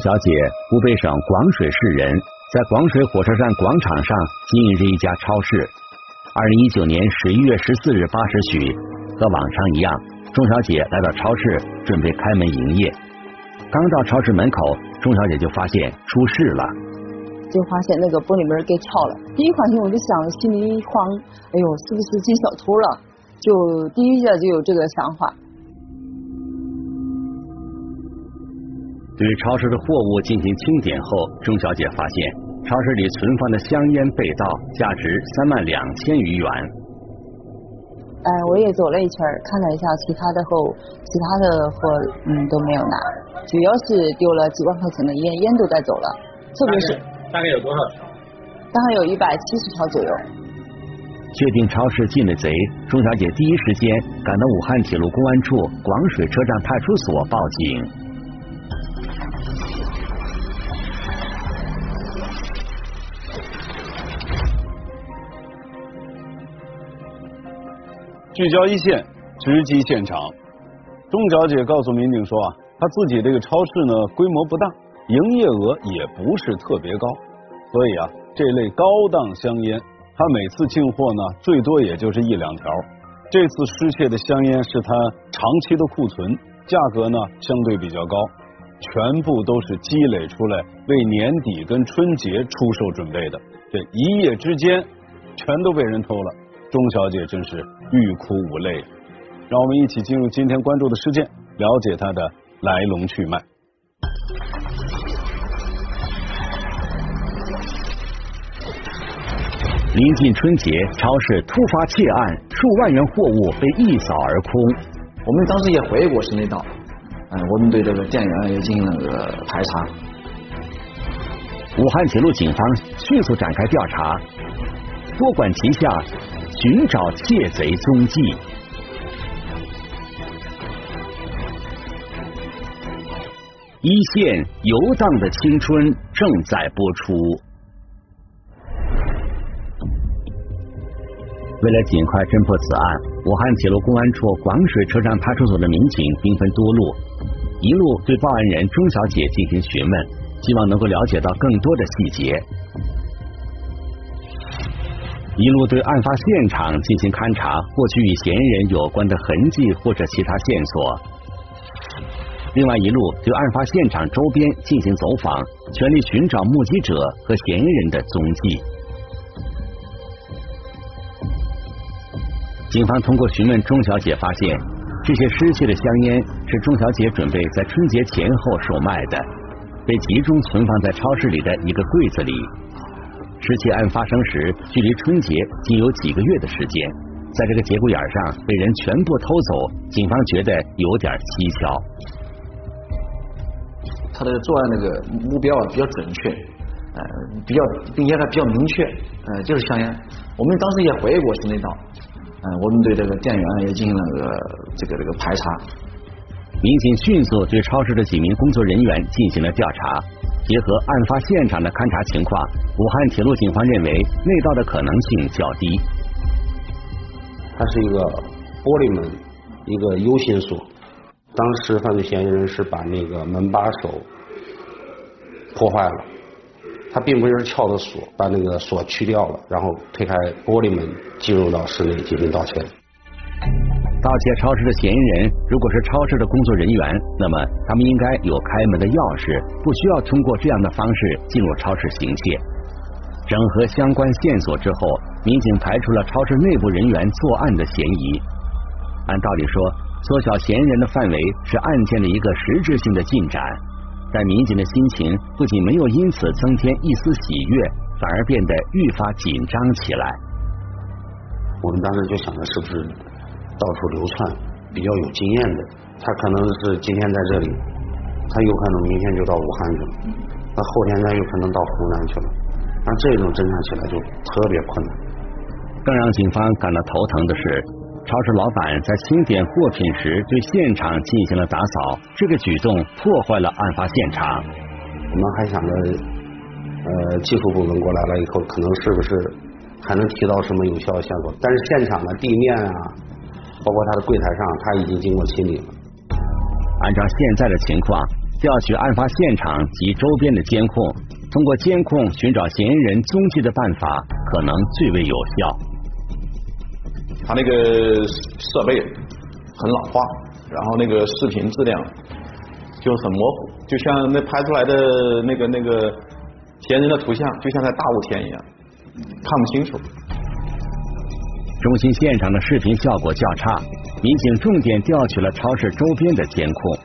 钟小姐，湖北省广水市人，在广水火车站广场上经营着一家超市。二零一九年十一月十四日八时许，和往常一样，钟小姐来到超市准备开门营业。刚到超市门口，钟小姐就发现出事了，就发现那个玻璃门给撬了。第一反应我就想，心里一慌，哎呦，是不是进小偷了？就第一下就有这个想法。对超市的货物进行清点后，钟小姐发现超市里存放的香烟被盗，价值三万两千余元。哎，我也走了一圈，看了一下其他的后，其他的货嗯都没有拿，主要是丢了几万块钱的烟，烟都带走了。特别是大概有多少条？大概有一百七十条左右。确定超市进了贼，钟小姐第一时间赶到武汉铁路公安处广水车站派出所报警。聚焦一线，直击现场。钟小姐告诉民警说啊，她自己这个超市呢规模不大，营业额也不是特别高，所以啊，这类高档香烟，她每次进货呢最多也就是一两条。这次失窃的香烟是她长期的库存，价格呢相对比较高，全部都是积累出来为年底跟春节出售准备的。这一夜之间，全都被人偷了。钟小姐真是欲哭无泪，让我们一起进入今天关注的事件，了解它的来龙去脉。临近春节，超市突发窃案，数万元货物被一扫而空。我们当时也怀疑过是那道，嗯，我们对这个店员也进行了个排查。武汉铁路警方迅速展开调查，多管齐下。寻找窃贼踪迹，一线游荡的青春正在播出。为了尽快侦破此案，武汉铁路公安处广水车站派出所的民警兵分多路，一路对报案人钟小姐进行询问，希望能够了解到更多的细节。一路对案发现场进行勘查，获取与嫌疑人有关的痕迹或者其他线索；另外一路对案发现场周边进行走访，全力寻找目击者和嫌疑人的踪迹。警方通过询问钟小姐，发现这些失窃的香烟是钟小姐准备在春节前后售卖的，被集中存放在超市里的一个柜子里。失窃案发生时，距离春节仅有几个月的时间，在这个节骨眼上被人全部偷走，警方觉得有点蹊跷。他的作案那个目标啊比较准确，呃，比较并且还比较明确，呃，就是香烟。我们当时也怀疑过是那道，嗯，我们对这个店员也进行了个这个这个排查。民警迅速对超市的几名工作人员进行了调查。结合案发现场的勘查情况，武汉铁路警方认为内盗的可能性较低。它是一个玻璃门，一个 U 型锁。当时犯罪嫌疑人是把那个门把手破坏了，他并不是撬的锁，把那个锁去掉了，然后推开玻璃门进入到室内进行盗窃。盗窃超市的嫌疑人如果是超市的工作人员，那么他们应该有开门的钥匙，不需要通过这样的方式进入超市行窃。整合相关线索之后，民警排除了超市内部人员作案的嫌疑。按道理说，缩小嫌疑人的范围是案件的一个实质性的进展，但民警的心情不仅没有因此增添一丝喜悦，反而变得愈发紧张起来。我们当时就想着，是不是？到处流窜，比较有经验的，他可能是今天在这里，他有可能明天就到武汉去了，那后天他有可能到湖南去了，那这种侦查起来就特别困难。更让警方感到头疼的是，超市老板在清点货品时对现场进行了打扫，这个举动破坏了案发现场。我们还想着，呃，技术部门过来了以后，可能是不是还能提到什么有效的线索？但是现场的地面啊。包括他的柜台上，他已经经过清理了。按照现在的情况，调取案发现场及周边的监控，通过监控寻找嫌疑人踪迹的办法可能最为有效。他那个设备很老化，然后那个视频质量就很模糊，就像那拍出来的那个那个嫌疑人的图像，就像在大雾天一样，看不清楚。中心现场的视频效果较差，民警重点调取了超市周边的监控。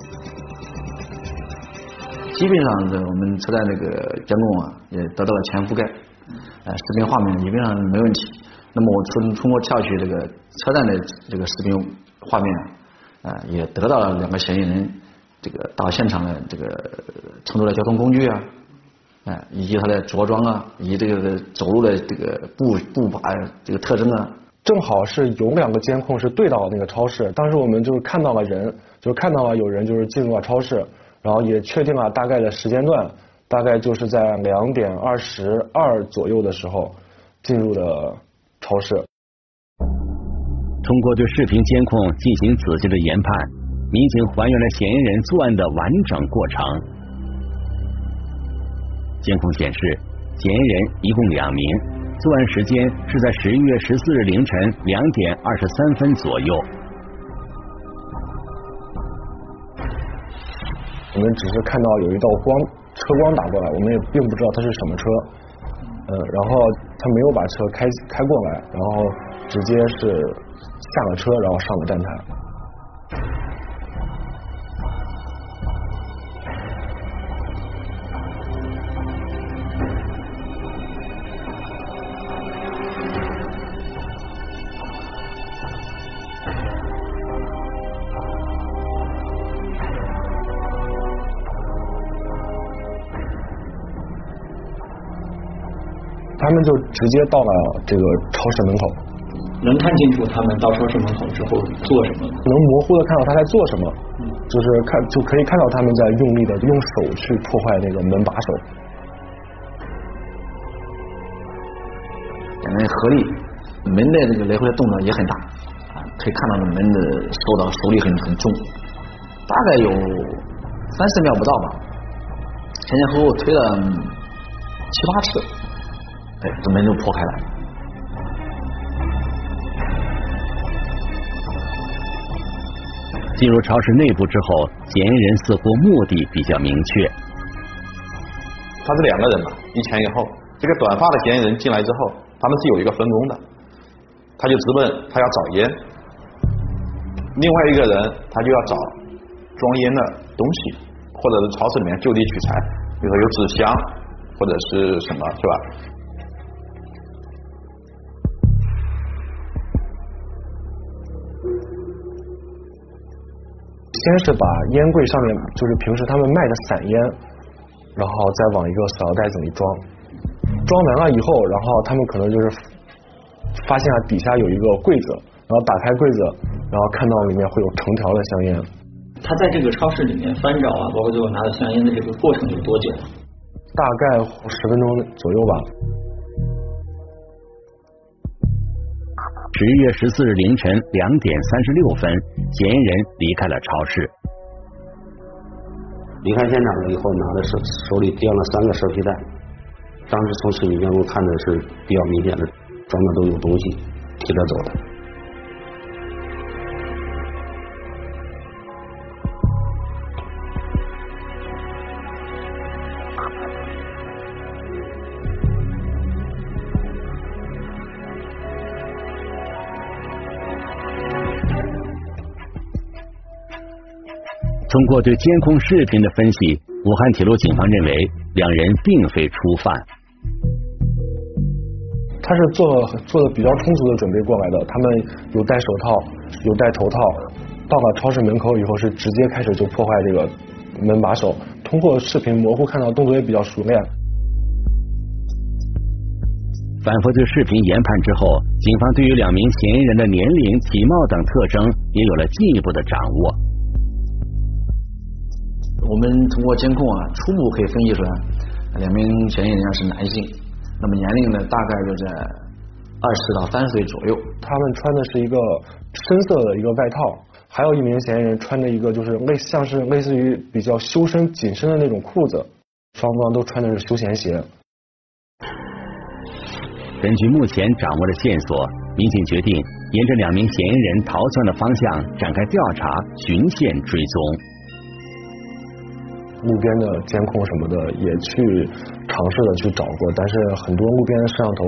基本上的我们车站那个监控啊，也得到了全覆盖，呃，视频画面基本上没问题。那么我从通过调取这个车站的这个视频画面啊，也得到了两个嫌疑人这个到现场的这个乘坐的交通工具啊，哎，以及他的着装啊，以及这个走路的这个步步伐这个特征啊。正好是有两个监控是对到那个超市，当时我们就是看到了人，就看到了有人就是进入了超市，然后也确定了大概的时间段，大概就是在两点二十二左右的时候进入的超市。通过对视频监控进行仔细的研判，民警还原了嫌疑人作案的完整过程。监控显示，嫌疑人一共两名。作案时间是在十一月十四日凌晨两点二十三分左右。我们只是看到有一道光，车光打过来，我们也并不知道它是什么车。嗯，然后他没有把车开开过来，然后直接是下了车，然后上了站台。们就直接到了这个超市门口，能看清楚他们到超市门口之后做什么？能模糊的看到他在做什么，就是看就可以看到他们在用力的用手去破坏那个门把手。两个人合力，门的这个来回的动作也很大，啊，可以看到门的受到手力很很重，大概有三四秒不到吧，前前后后推了七八次。这门就破开了。进入超市内部之后，嫌疑人似乎目的比较明确。他是两个人嘛，一前一后。这个短发的嫌疑人进来之后，他们是有一个分工的。他就直奔他要找烟，另外一个人他就要找装烟的东西，或者是超市里面就地取材，比如说有纸箱或者是什么，是吧？先是把烟柜上面就是平时他们卖的散烟，然后再往一个塑料袋子里装，装完了以后，然后他们可能就是发现了底下有一个柜子，然后打开柜子，然后看到里面会有成条的香烟。他在这个超市里面翻找啊，包括最后拿到香烟的这个过程有多久？大概十分钟左右吧。十一月十四日凌晨两点三十六分，嫌疑人离开了超市。离开现场了以后，拿着手手里掂了三个蛇皮袋，当时从视频当中看的是比较明显的，装的都有东西，提着走的。通过对监控视频的分析，武汉铁路警方认为两人并非初犯。他是做做的比较充足的准备过来的，他们有戴手套，有戴头套，到了超市门口以后是直接开始就破坏这个门把手。通过视频模糊看到动作也比较熟练。反复对视频研判之后，警方对于两名嫌疑人的年龄、体貌等特征也有了进一步的掌握。我们通过监控啊，初步可以分析出来，两名嫌疑人是男性，那么年龄呢，大概就在二十到三十岁左右。他们穿的是一个深色的一个外套，还有一名嫌疑人穿着一个就是类像是类似于比较修身紧身的那种裤子，双方都穿的是休闲鞋。根据目前掌握的线索，民警决定沿着两名嫌疑人逃窜的方向展开调查，循线追踪。路边的监控什么的也去尝试的去找过，但是很多路边的摄像头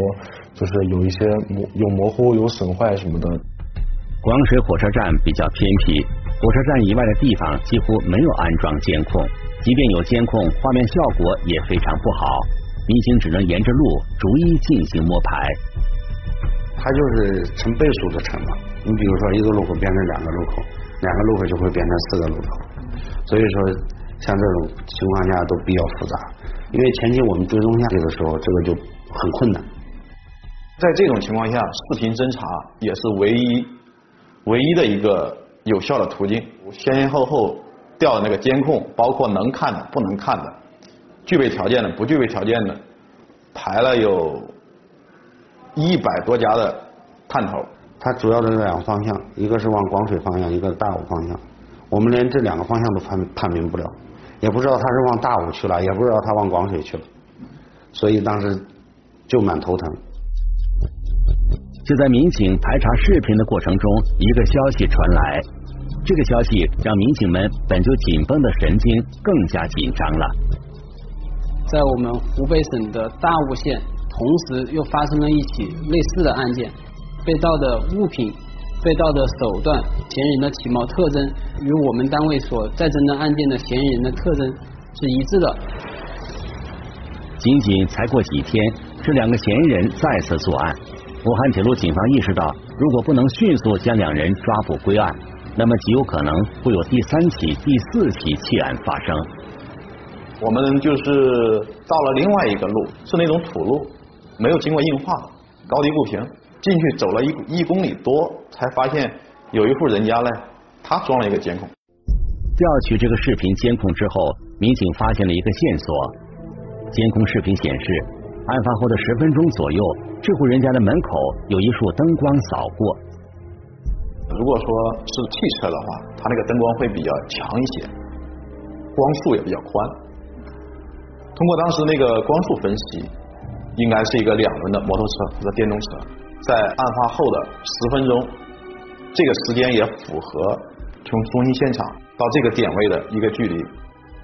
就是有一些模有模糊、有损坏什么的。广水火车站比较偏僻，火车站以外的地方几乎没有安装监控，即便有监控，画面效果也非常不好。民警只能沿着路逐一进行摸排。它就是成倍数的成嘛。你比如说一个路口变成两个路口，两个路口就会变成四个路口。所以说，像这种情况下都比较复杂。因为前期我们追踪下去的时候，这个就很困难。在这种情况下，视频侦查也是唯一唯一的一个有效的途径。先先后后调的那个监控，包括能看的、不能看的。具备条件的、不具备条件的，排了有一百多家的探头。它主要的两个方向，一个是往广水方向，一个大武方向。我们连这两个方向都判判明不了，也不知道他是往大武去了，也不知道他往广水去了，所以当时就蛮头疼。就在民警排查视频的过程中，一个消息传来，这个消息让民警们本就紧绷的神经更加紧张了。在我们湖北省的大悟县，同时又发生了一起类似的案件，被盗的物品、被盗的手段、嫌疑人的体貌特征与我们单位所在侦的案件的嫌疑人的特征是一致的。仅仅才过几天，这两个嫌疑人再次作案。武汉铁路警方意识到，如果不能迅速将两人抓捕归案，那么极有可能会有第三起、第四起窃案发生。我们就是到了另外一个路，是那种土路，没有经过硬化，高低不平。进去走了一一公里多，才发现有一户人家呢，他装了一个监控。调取这个视频监控之后，民警发现了一个线索。监控视频显示，案发后的十分钟左右，这户人家的门口有一束灯光扫过。如果说是汽车的话，它那个灯光会比较强一些，光束也比较宽。通过当时那个光束分析，应该是一个两轮的摩托车或者电动车。在案发后的十分钟，这个时间也符合从中心现场到这个点位的一个距离。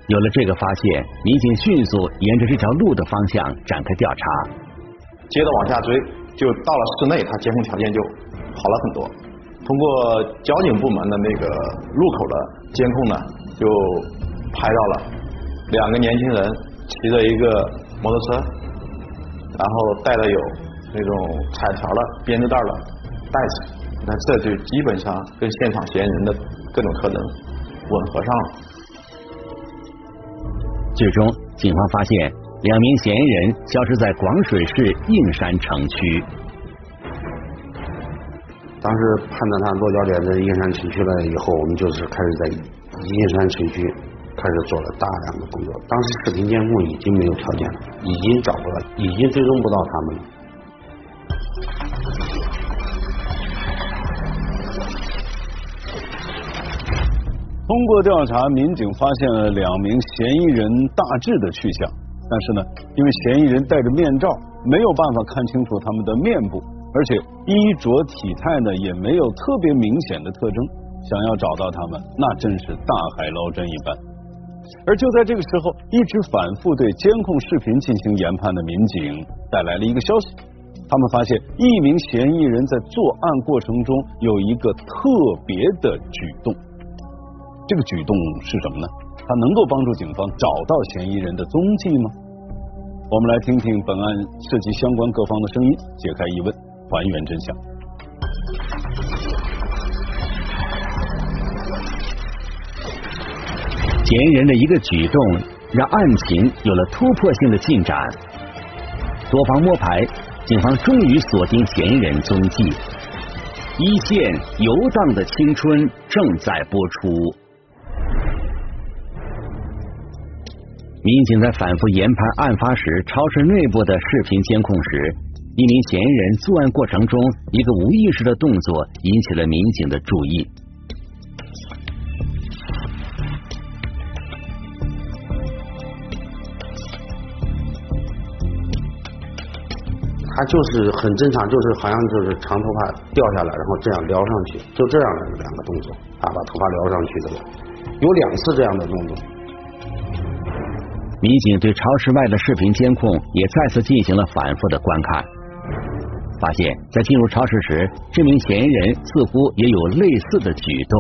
有了这个发现，民警迅速沿着这条路的方向展开调查。接着往下追，就到了室内，他监控条件就好了很多。通过交警部门的那个路口的监控呢，就拍到了两个年轻人。骑着一个摩托车，然后带着有那种彩条了编织袋了袋子，那这就基本上跟现场嫌疑人的各种特征吻合上了。最终，警方发现两名嫌疑人消失在广水市映山城区。当时判断他落脚点在映山城区了以后，我们就是开始在映山城区。开始做了大量的工作，当时视频监控已经没有条件了，已经找不到，已经追踪不到他们了。通过调查，民警发现了两名嫌疑人大致的去向，但是呢，因为嫌疑人戴着面罩，没有办法看清楚他们的面部，而且衣着体态呢也没有特别明显的特征，想要找到他们，那真是大海捞针一般。而就在这个时候，一直反复对监控视频进行研判的民警带来了一个消息：他们发现一名嫌疑人在作案过程中有一个特别的举动。这个举动是什么呢？它能够帮助警方找到嫌疑人的踪迹吗？我们来听听本案涉及相关各方的声音，解开疑问，还原真相。嫌疑人的一个举动，让案情有了突破性的进展。多方摸排，警方终于锁定嫌疑人踪迹。一线游荡的青春正在播出。民警在反复研判案发时超市内部的视频监控时，一名嫌疑人作案过程中一个无意识的动作引起了民警的注意。他就是很正常，就是好像就是长头发掉下来，然后这样撩上去，就这样的两个动作啊，把头发撩上去的，有两次这样的动作。民警对超市外的视频监控也再次进行了反复的观看，发现，在进入超市时，这名嫌疑人似乎也有类似的举动。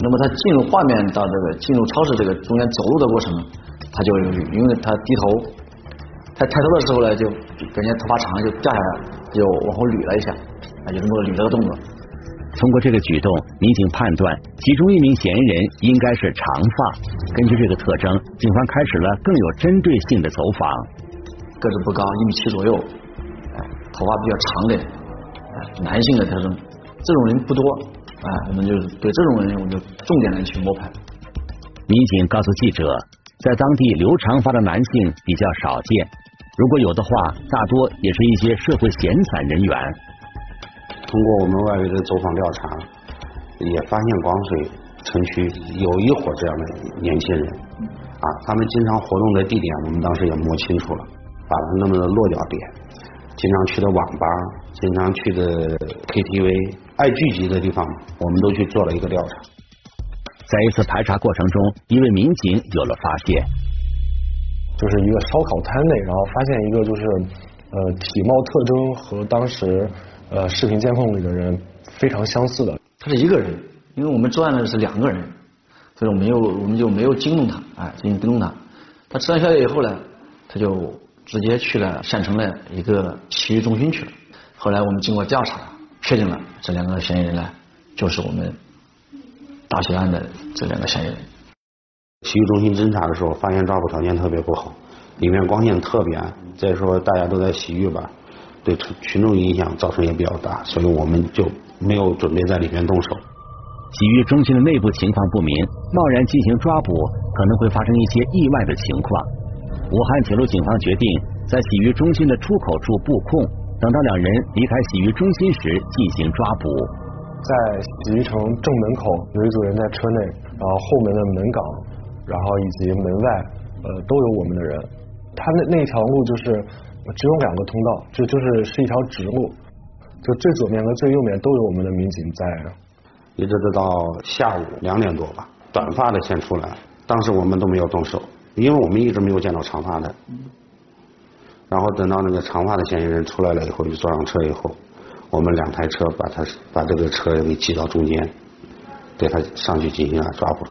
那么他进入画面到这个进入超市这个中间走路的过程，他就因为他低头，他抬头的时候呢，就感觉头发长就掉下来，就往后捋了一下，啊，就这么捋这个动作。通过这个举动，民警判断其中一名嫌疑人应该是长发。根据这个特征，警方开始了更有针对性的走访。个子不高，一米七左右，头发比较长的，男性的特征，这种人不多。啊，我们就对这种人，我们就重点的去摸排。民警告诉记者，在当地留长发的男性比较少见，如果有的话，大多也是一些社会闲散人员。通过我们外围的走访调查，也发现广水城区有一伙这样的年轻人啊，他们经常活动的地点，我们当时也摸清楚了，把他们的落脚点，经常去的网吧，经常去的 KTV。爱聚集的地方，我们都去做了一个调查。在一次排查过程中，一位民警有了发现，就是一个烧烤摊内，然后发现一个就是呃体貌特征和当时呃视频监控里的人非常相似的。他是一个人，因为我们作案的是两个人，所以我们又我们就没有惊动他，哎，进行跟踪他。他吃完宵夜以后呢，他就直接去了县城的一个洗浴中心去了。后来我们经过调查。确定了，这两个嫌疑人呢，就是我们大血案的这两个嫌疑人。洗浴中心侦查的时候，发现抓捕条件特别不好，里面光线特别暗，再说大家都在洗浴吧，对群众影响造成也比较大，所以我们就没有准备在里面动手。洗浴中心的内部情况不明，贸然进行抓捕，可能会发生一些意外的情况。武汉铁路警方决定在洗浴中心的出口处布控。等到两人离开洗浴中心时，进行抓捕。在洗浴城正门口有一组人在车内，然后后门的门岗，然后以及门外，呃，都有我们的人。他那那条路就是只有两个通道，这就是是一条直路，就最左面和最右面都有我们的民警在。一直到下午两点多吧，短发的先出来，当时我们都没有动手，因为我们一直没有见到长发的。然后等到那个长发的嫌疑人出来了以后，就坐上车以后，我们两台车把他把这个车给挤到中间，对他上去进行了抓捕。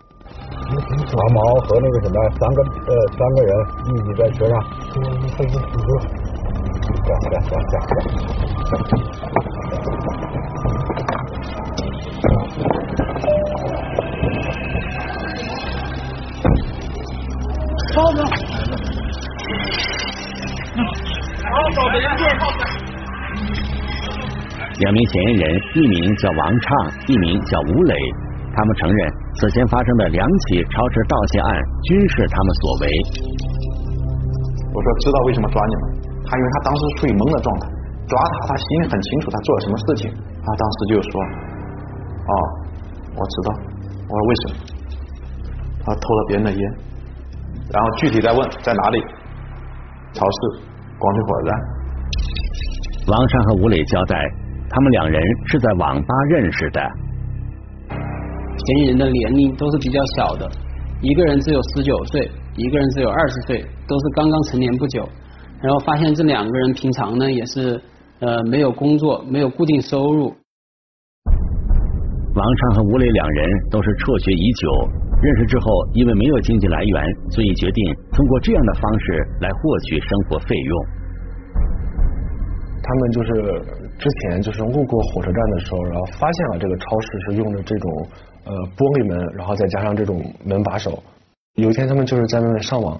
王毛和那个什么三个呃三个人一起在车上，开始出车，下下下下下。超子。两名嫌疑人，一名叫王畅，一名叫吴磊。他们承认此前发生的两起超市盗窃案均是他们所为。我说知道为什么抓你吗？他因为他当时处于懵的状态，抓他他心里很清楚他做了什么事情。他当时就说：“哦，我知道。”我说为什么？他偷了别人的烟。然后具体再问在哪里？超市。广州火车站。王山和吴磊交代，他们两人是在网吧认识的。嫌疑人的年龄都是比较小的，一个人只有十九岁，一个人只有二十岁，都是刚刚成年不久。然后发现这两个人平常呢也是呃没有工作，没有固定收入。王昌和吴磊两人都是辍学已久，认识之后因为没有经济来源，所以决定通过这样的方式来获取生活费用。他们就是之前就是路过火车站的时候，然后发现了这个超市是用的这种呃玻璃门，然后再加上这种门把手。有一天他们就是在那边上网，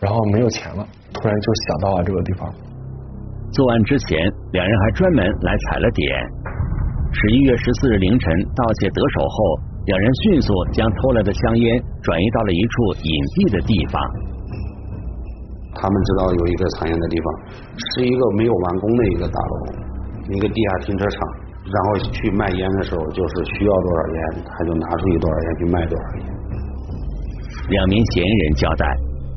然后没有钱了，突然就想到了这个地方。作案之前，两人还专门来踩了点。十一月十四日凌晨，盗窃得手后，两人迅速将偷来的香烟转移到了一处隐蔽的地方。他们知道有一个藏烟的地方，是一个没有完工的一个大楼，一个地下停车场。然后去卖烟的时候，就是需要多少烟，他就拿出去多少烟去卖多少烟。两名嫌疑人交代，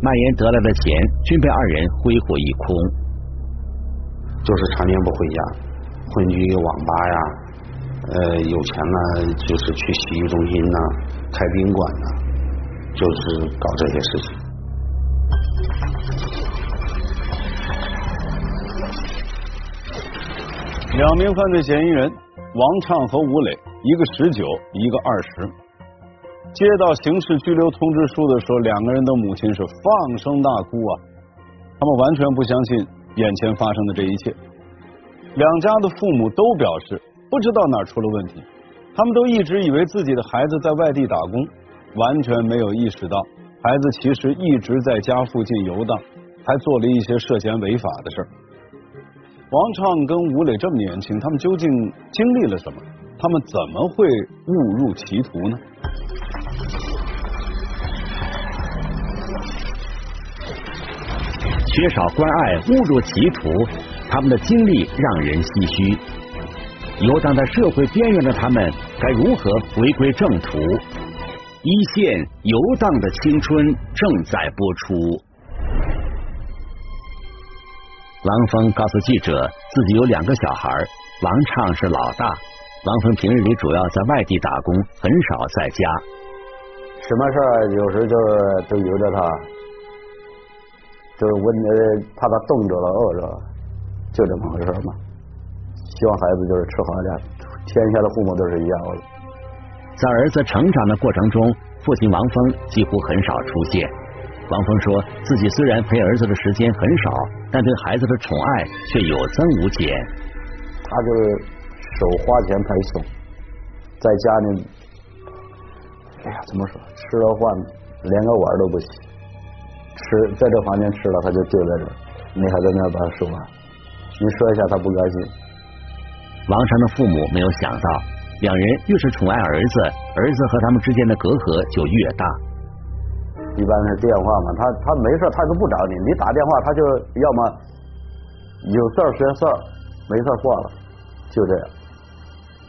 卖烟得来的钱均被二人挥霍一空，就是常年不回家，混居网吧呀，呃，有钱了就是去洗浴中心呐，开宾馆呐，就是搞这些事情。两名犯罪嫌疑人王畅和吴磊，一个十九，一个二十。接到刑事拘留通知书的时候，两个人的母亲是放声大哭啊！他们完全不相信眼前发生的这一切。两家的父母都表示不知道哪出了问题，他们都一直以为自己的孩子在外地打工，完全没有意识到孩子其实一直在家附近游荡，还做了一些涉嫌违法的事儿。王畅跟吴磊这么年轻，他们究竟经历了什么？他们怎么会误入歧途呢？缺少关爱，误入歧途，他们的经历让人唏嘘。游荡在社会边缘的他们，该如何回归正途？一线游荡的青春正在播出。郎峰告诉记者，自己有两个小孩，王畅是老大。郎峰平日里主要在外地打工，很少在家。什么事儿有时就都由着他，就是问呃怕他冻着了、饿着了，就这么回事嘛。希望孩子就是吃好点，天下的父母都是一样的。在儿子成长的过程中，父亲王峰几乎很少出现。王峰说自己虽然陪儿子的时间很少，但对孩子的宠爱却有增无减。他就是手花钱陪送，在家里，哎呀，怎么说？吃了饭连个碗都不洗，吃在这房间吃了他就丢在这儿，你还在那把他收完，你说一下他不高兴。王成的父母没有想到，两人越是宠爱儿子，儿子和他们之间的隔阂就越大。一般是电话嘛，他他没事他都不找你，你打电话他就要么有事儿说事儿，没事挂了，就这样。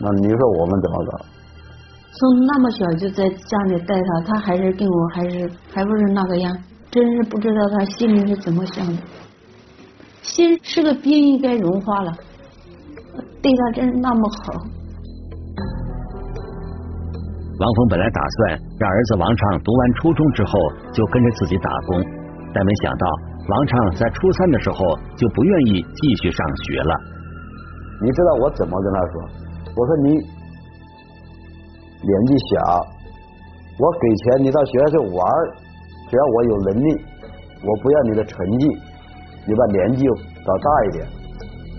那你说我们怎么搞？从那么小就在家里带他，他还是跟我还是还不是那个样，真是不知道他心里是怎么想的。心是个冰应该融化了，对他真是那么好。王峰本来打算让儿子王畅读完初中之后就跟着自己打工，但没想到王畅在初三的时候就不愿意继续上学了。你知道我怎么跟他说？我说你年纪小，我给钱你到学校去玩，只要我有能力，我不要你的成绩，你把年纪搞大一点，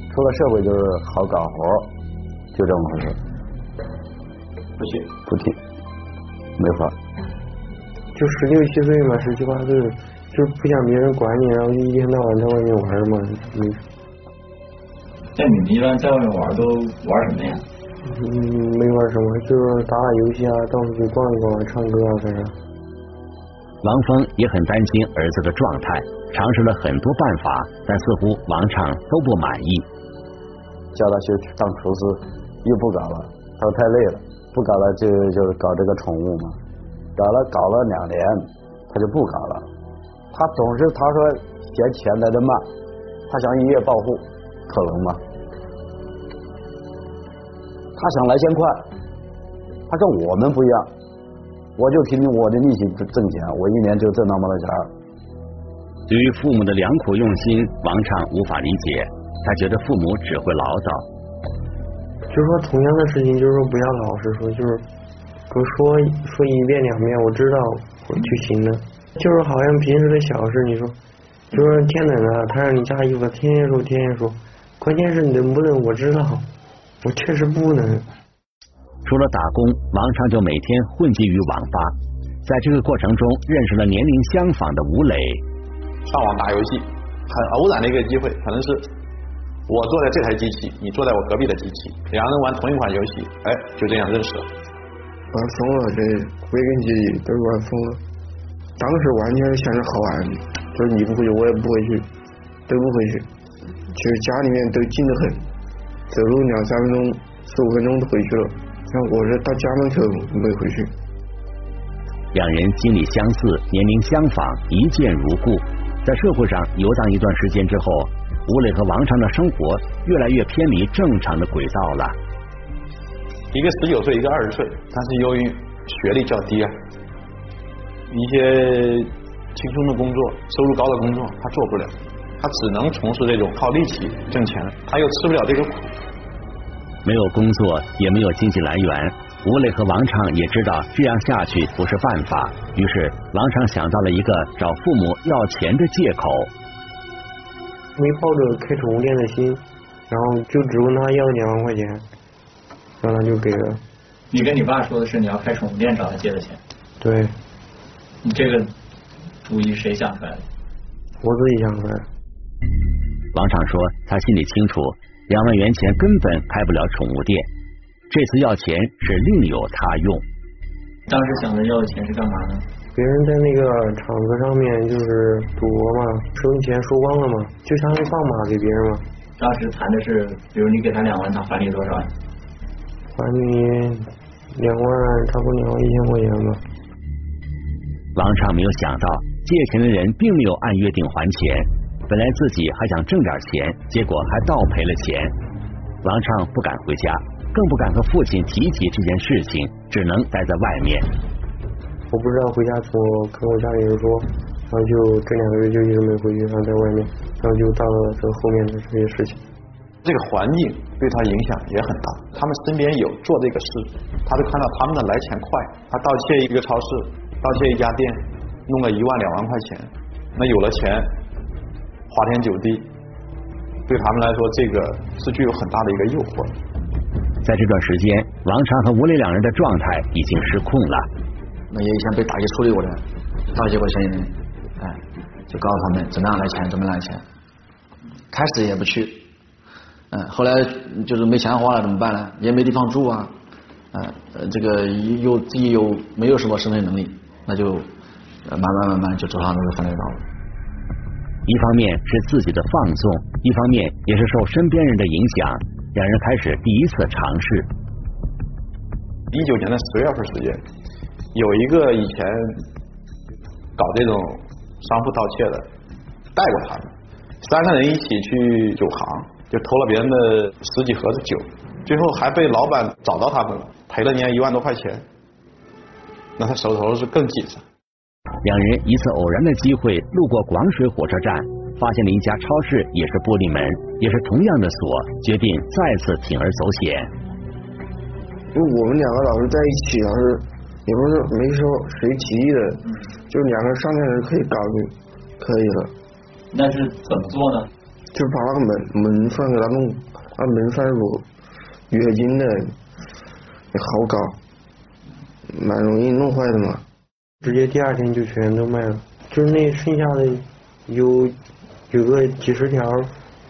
出了社会就是好干活，就这么回事。不行，不听。没法，就十六七岁嘛，十七八岁，就是不想别人管你，然后就一天到晚在外面玩嘛。嗯。那你们一般在外面玩都玩什么呀？嗯，没玩什么，就是打打游戏啊，到处去逛一逛，唱歌啊，反正。王峰也很担心儿子的状态，尝试了很多办法，但似乎王畅都不满意。叫他去当厨师，又不搞了，他说太累了。不搞了就就是搞这个宠物嘛，搞了搞了两年，他就不搞了。他总是他说嫌钱来的慢，他想一夜暴富，可能吗？他想来钱快，他跟我们不一样，我就凭我的力气挣挣钱，我一年就挣那么多钱。对于父母的良苦用心，王畅无法理解，他觉得父母只会唠叨。就是说，同样的事情，就是说不要老是说，就是不说说一遍两遍，我知道我就行了。就是好像平时的小事，你说，就是天冷了，他让你加衣服，天天说天天说，关键是能不能我知道，我确实不能。除了打工，王昌就每天混迹于网吧，在这个过程中认识了年龄相仿的吴磊。上网打游戏，很偶然的一个机会，可能是。我坐在这台机器，你坐在我隔壁的机器，两人玩同一款游戏，哎，就这样认识了。玩疯了，这归根结底都是玩疯了。当时完全是想着好玩，就是你不回去，我也不回去，都不回去。其实家里面都近得很，走路两三分钟四五分钟就回去了，然后我是到家门口没回去。两人经历相似，年龄相仿，一见如故。在社会上游荡一段时间之后，吴磊和王昌的生活越来越偏离正常的轨道了。一个十九岁，一个二十岁，但是由于学历较低啊，一些轻松的工作、收入高的工作他做不了，他只能从事这种靠力气挣钱，他又吃不了这个苦。没有工作，也没有经济来源，吴磊和王畅也知道这样下去不是办法，于是王畅想到了一个找父母要钱的借口。没抱着开宠物店的心，然后就只问他要两万块钱，然后他就给了。你跟你爸说的是你要开宠物店找他借的钱？对。你这个主意谁想出来的？我自己想出来的。王畅说他心里清楚。两万元钱根本开不了宠物店，这次要钱是另有他用。当时想着要的钱是干嘛呢？别人在那个场子上面就是赌博嘛，收钱输光了嘛，就相当于放马给别人嘛。当时谈的是，比如你给他两万，他还你多少？还你两万，差不多两万一千块钱吧。王畅没有想到，借钱的人并没有按约定还钱。本来自己还想挣点钱，结果还倒赔了钱。王畅不敢回家，更不敢和父亲提起这件事情，只能待在外面。我不知道回家说，跟我家里人说，然后就这两个月就一直没回去，然后在外面，然后就到了这后面的这些事情。这个环境对他影响也很大，他们身边有做这个事，他就看到他们的来钱快，他盗窃一个超市，盗窃一家店，弄了一万两万块钱，那有了钱。花天酒地，对他们来说，这个是具有很大的一个诱惑。在这段时间，王昌和吴磊两人的状态已经失控了。那也以前被打击处理过的打击过嫌疑人，哎，就告诉他们怎么样来钱，怎么来钱。开始也不去，嗯，后来就是没钱花了怎么办呢？也没地方住啊，呃，这个又自己又没有什么生存能力，那就慢慢慢慢就走上这个犯罪道路。一方面是自己的放纵，一方面也是受身边人的影响，两人开始第一次尝试。一九年的十月份时间，有一个以前搞这种商铺盗窃的带过他们，三个人一起去酒行，就偷了别人的十几盒子酒，最后还被老板找到他们了，赔了人家一万多块钱，那他手头是更紧张。两人一次偶然的机会路过广水火车站，发现了一家超市，也是玻璃门，也是同样的锁，决定再次铤而走险。因为我们两个老是在一起，老是也不是没说谁提议的，就两个商量着可以搞定，可以了。那是怎么做呢？就把那个门门栓给他弄，那门栓如月经的，也好搞，蛮容易弄坏的嘛。直接第二天就全都卖了，就是那剩下的有有个几十条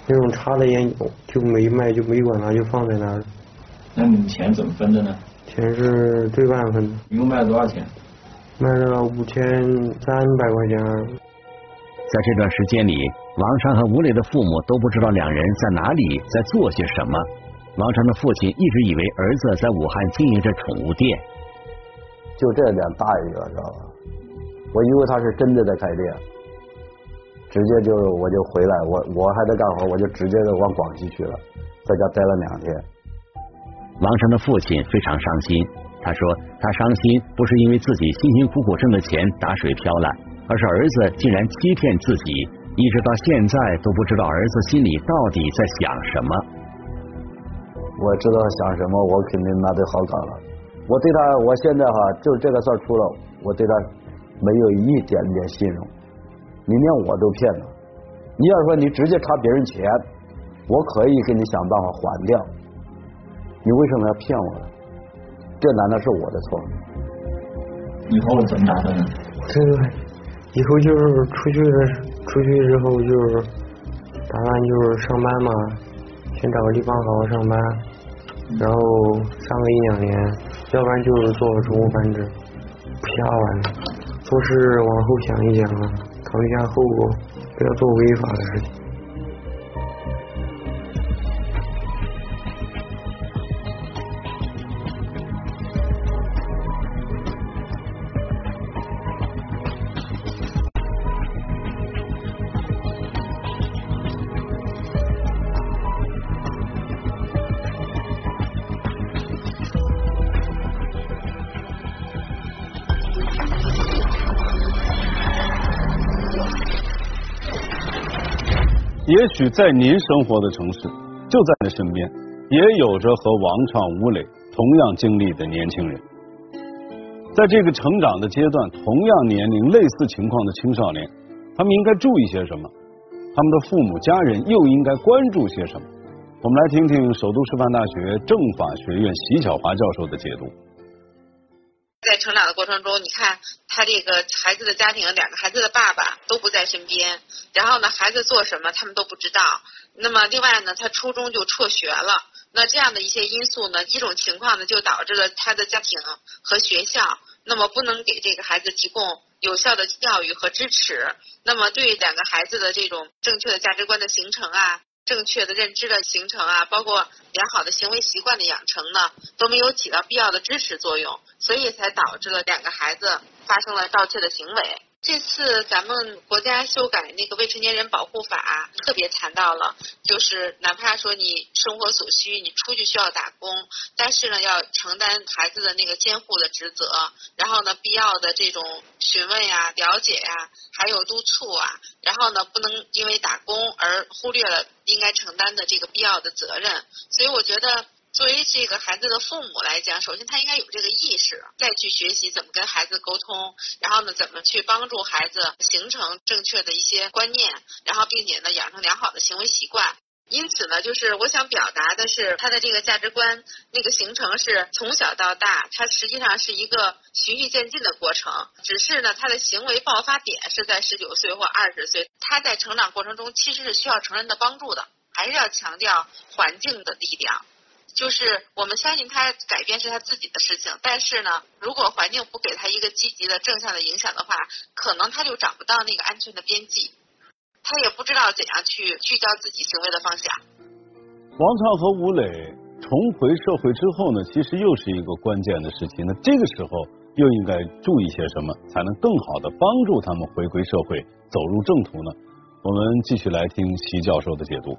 那种插的烟就没卖，就没管它，就放在那儿。那你们钱怎么分的呢？钱是对半分的。一共卖了多少钱？卖了五千三百块钱。在这段时间里，王昌和吴磊的父母都不知道两人在哪里，在做些什么。王昌的父亲一直以为儿子在武汉经营着宠物店。就这点大一个，知道吧？我以为他是真的在开店，直接就我就回来，我我还在干活，我就直接就往广西去了，在家待了两天。王成的父亲非常伤心，他说他伤心不是因为自己辛辛苦苦挣的钱打水漂了，而是儿子竟然欺骗自己，一直到现在都不知道儿子心里到底在想什么。我知道想什么，我肯定那就好搞了。我对他，我现在哈，就这个事儿出了，我对他没有一点点信任。你连我都骗了，你要说你直接查别人钱，我可以给你想办法还掉。你为什么要骗我呢？这难道是我的错？以后怎么打算呢？这个以后就是出去的，出去之后就是打算就是上班嘛，先找个地方好好上班，然后上个一两年。要不然就是做宠物繁殖，不瞎玩，做事往后想一想啊，考虑一下后果，不要做违法的事情。也许在您生活的城市，就在那身边，也有着和王畅、吴磊同样经历的年轻人。在这个成长的阶段，同样年龄、类似情况的青少年，他们应该注意些什么？他们的父母、家人又应该关注些什么？我们来听听首都师范大学政法学院席晓华教授的解读。在成长的过程中，你看他这个孩子的家庭，两个孩子的爸爸都不在身边，然后呢，孩子做什么他们都不知道。那么另外呢，他初中就辍学了。那这样的一些因素呢，一种情况呢，就导致了他的家庭和学校，那么不能给这个孩子提供有效的教育和支持。那么对两个孩子的这种正确的价值观的形成啊。正确的认知的形成啊，包括良好的行为习惯的养成呢，都没有起到必要的支持作用，所以才导致了两个孩子发生了盗窃的行为。这次咱们国家修改那个未成年人保护法，特别谈到了，就是哪怕说你生活所需，你出去需要打工，但是呢，要承担孩子的那个监护的职责，然后呢，必要的这种询问呀、了解呀，还有督促啊，然后呢，不能因为打工而忽略了应该承担的这个必要的责任。所以我觉得。作为这个孩子的父母来讲，首先他应该有这个意识，再去学习怎么跟孩子沟通，然后呢，怎么去帮助孩子形成正确的一些观念，然后并且呢，养成良好的行为习惯。因此呢，就是我想表达的是，他的这个价值观那个形成是从小到大，他实际上是一个循序渐进的过程。只是呢，他的行为爆发点是在十九岁或二十岁，他在成长过程中其实是需要成人的帮助的，还是要强调环境的力量。就是我们相信他改变是他自己的事情，但是呢，如果环境不给他一个积极的正向的影响的话，可能他就找不到那个安全的边际，他也不知道怎样去聚焦自己行为的方向。王畅和吴磊重回社会之后呢，其实又是一个关键的时期。那这个时候又应该注意些什么，才能更好的帮助他们回归社会，走入正途呢？我们继续来听席教授的解读。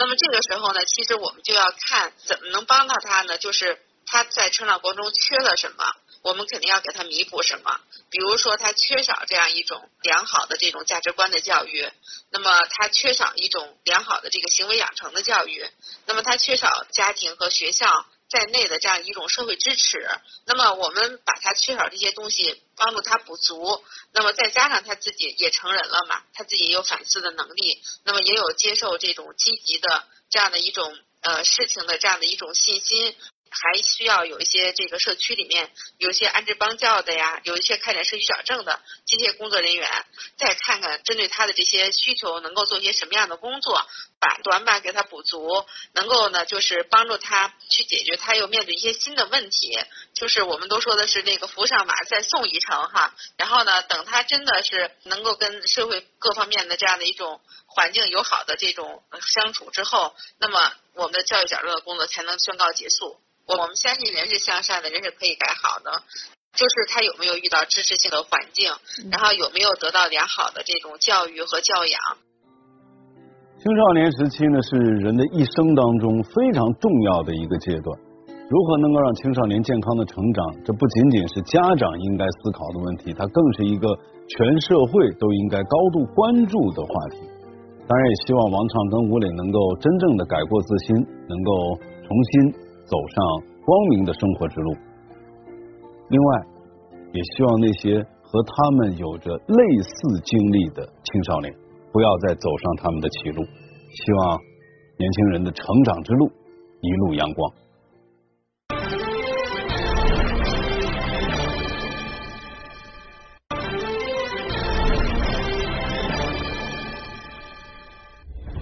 那么这个时候呢，其实我们就要看怎么能帮到他呢？就是他在成长过程中缺了什么，我们肯定要给他弥补什么。比如说他缺少这样一种良好的这种价值观的教育，那么他缺少一种良好的这个行为养成的教育，那么他缺少家庭和学校。在内的这样一种社会支持，那么我们把他缺少这些东西帮助他补足，那么再加上他自己也成人了嘛，他自己也有反思的能力，那么也有接受这种积极的这样的一种呃事情的这样的一种信心。还需要有一些这个社区里面有一些安置帮教的呀，有一些开展社区矫正的这些工作人员，再看看针对他的这些需求能够做一些什么样的工作，把短板给他补足，能够呢就是帮助他去解决他又面对一些新的问题，就是我们都说的是那个扶上马再送一程哈，然后呢等他真的是能够跟社会各方面的这样的一种环境友好的这种相处之后，那么我们的教育角落的工作才能宣告结束。我们相信人是向善的，人是可以改好的。就是他有没有遇到支持性的环境，然后有没有得到良好的这种教育和教养。青少年时期呢，是人的一生当中非常重要的一个阶段。如何能够让青少年健康的成长，这不仅仅是家长应该思考的问题，它更是一个全社会都应该高度关注的话题。当然，也希望王畅跟吴磊能够真正的改过自新，能够重新。走上光明的生活之路。另外，也希望那些和他们有着类似经历的青少年，不要再走上他们的歧路。希望年轻人的成长之路一路阳光。